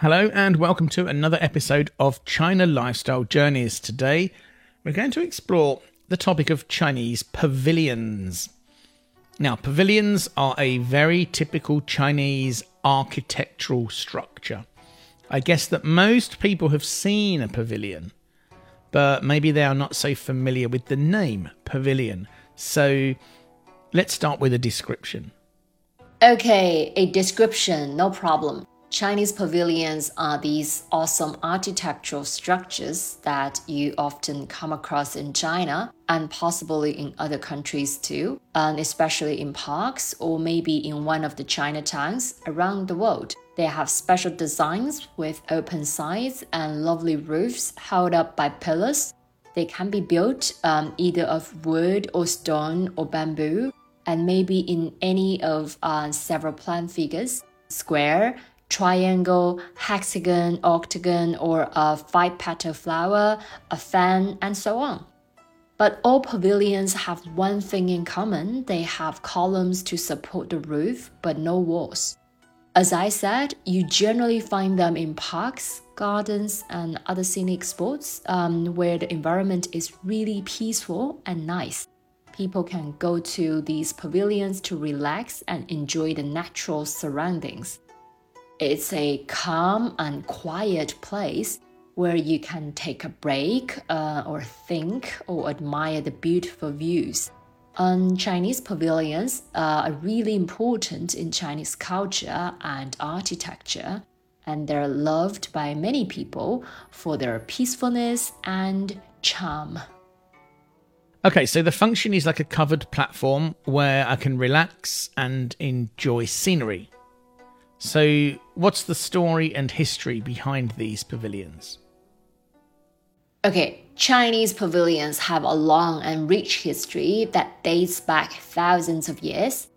Hello, and welcome to another episode of China Lifestyle Journeys. Today, we're going to explore the topic of Chinese pavilions. Now, pavilions are a very typical Chinese architectural structure. I guess that most people have seen a pavilion, but maybe they are not so familiar with the name pavilion. So, let's start with a description. Okay, a description, no problem. Chinese pavilions are these awesome architectural structures that you often come across in China and possibly in other countries too, and especially in parks or maybe in one of the Chinatowns around the world. They have special designs with open sides and lovely roofs held up by pillars. They can be built um, either of wood or stone or bamboo, and maybe in any of uh, several plan figures square, triangle, hexagon, octagon, or a five petal flower, a fan, and so on. But all pavilions have one thing in common they have columns to support the roof, but no walls. As I said, you generally find them in parks, gardens, and other scenic spots um, where the environment is really peaceful and nice. People can go to these pavilions to relax and enjoy the natural surroundings. It's a calm and quiet place where you can take a break uh, or think or admire the beautiful views. And Chinese pavilions are really important in Chinese culture and architecture, and they're loved by many people for their peacefulness and charm. Okay, so the function is like a covered platform where I can relax and enjoy scenery. So, what's the story and history behind these pavilions? Okay, Chinese pavilions have a long and rich history that dates back thousands of years.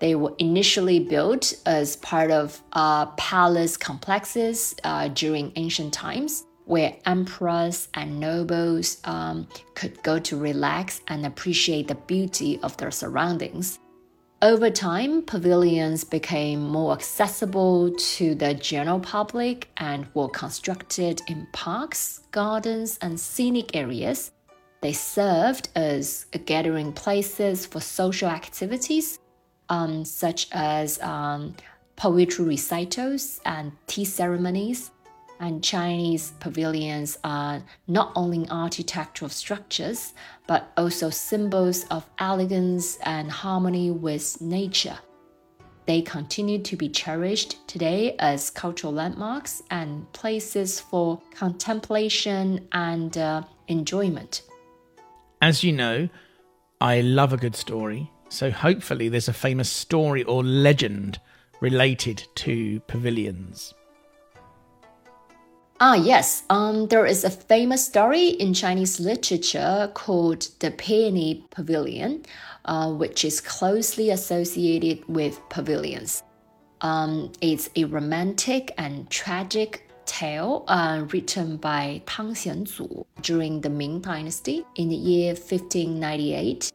They were initially built as part of uh, palace complexes uh, during ancient times, where emperors and nobles um, could go to relax and appreciate the beauty of their surroundings. Over time, pavilions became more accessible to the general public and were constructed in parks, gardens, and scenic areas. They served as gathering places for social activities, um, such as um, poetry recitals and tea ceremonies and Chinese pavilions are not only architectural structures, but also symbols of elegance and harmony with nature. They continue to be cherished today as cultural landmarks and places for contemplation and uh, enjoyment. As you know, I love a good story, so hopefully there's a famous story or legend related to pavilions. Ah, yes. Um, there is a famous story in Chinese literature called the Peony Pavilion, uh, which is closely associated with pavilions. Um, it's a romantic and tragic tale uh, written by Tang Xianzu during the Ming Dynasty in the year 1598.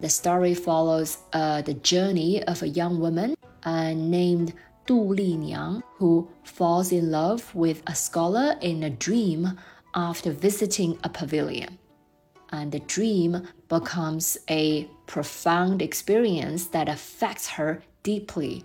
The story follows uh, the journey of a young woman uh, named Du Liniang, who falls in love with a scholar in a dream after visiting a pavilion. And the dream becomes a profound experience that affects her deeply.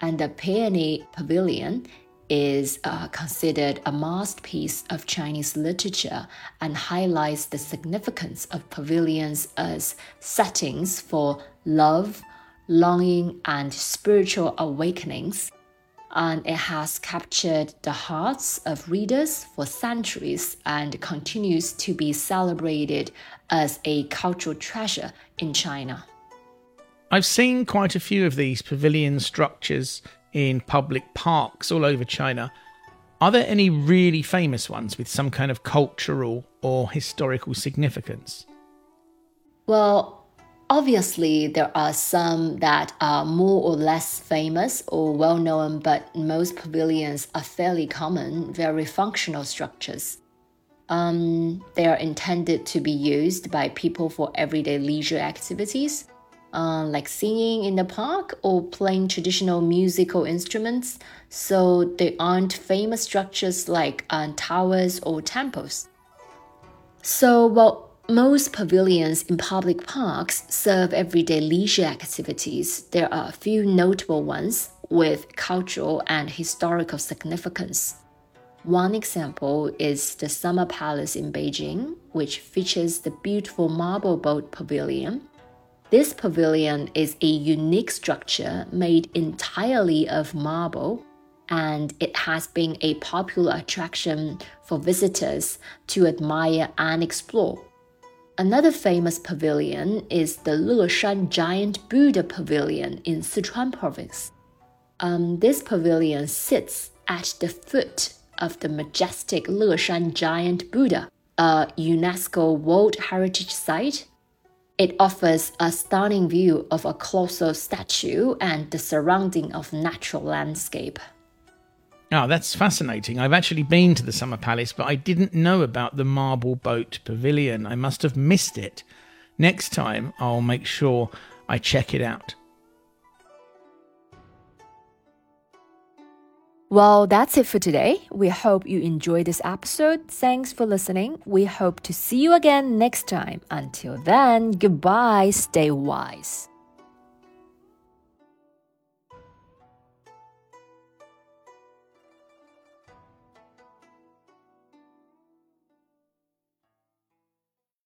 And the Peony Pavilion is uh, considered a masterpiece of Chinese literature and highlights the significance of pavilions as settings for love, longing, and spiritual awakenings. And it has captured the hearts of readers for centuries and continues to be celebrated as a cultural treasure in China. I've seen quite a few of these pavilion structures in public parks all over China. Are there any really famous ones with some kind of cultural or historical significance? Well, obviously, there are some that are more or less famous or well known, but most pavilions are fairly common, very functional structures. Um, they are intended to be used by people for everyday leisure activities, uh, like singing in the park or playing traditional musical instruments. So they aren't famous structures like uh, towers or temples. So, while most pavilions in public parks serve everyday leisure activities, there are a few notable ones with cultural and historical significance. One example is the Summer Palace in Beijing, which features the beautiful marble boat pavilion. This pavilion is a unique structure made entirely of marble, and it has been a popular attraction for visitors to admire and explore. Another famous pavilion is the Leshan Giant Buddha Pavilion in Sichuan province. Um, this pavilion sits at the foot of the majestic Leshan giant Buddha, a UNESCO World Heritage Site. It offers a stunning view of a colossal statue and the surrounding of natural landscape. Oh, that's fascinating. I've actually been to the Summer Palace, but I didn't know about the Marble Boat Pavilion. I must have missed it. Next time, I'll make sure I check it out. Well, that's it for today. We hope you enjoyed this episode. Thanks for listening. We hope to see you again next time. Until then, goodbye. Stay wise.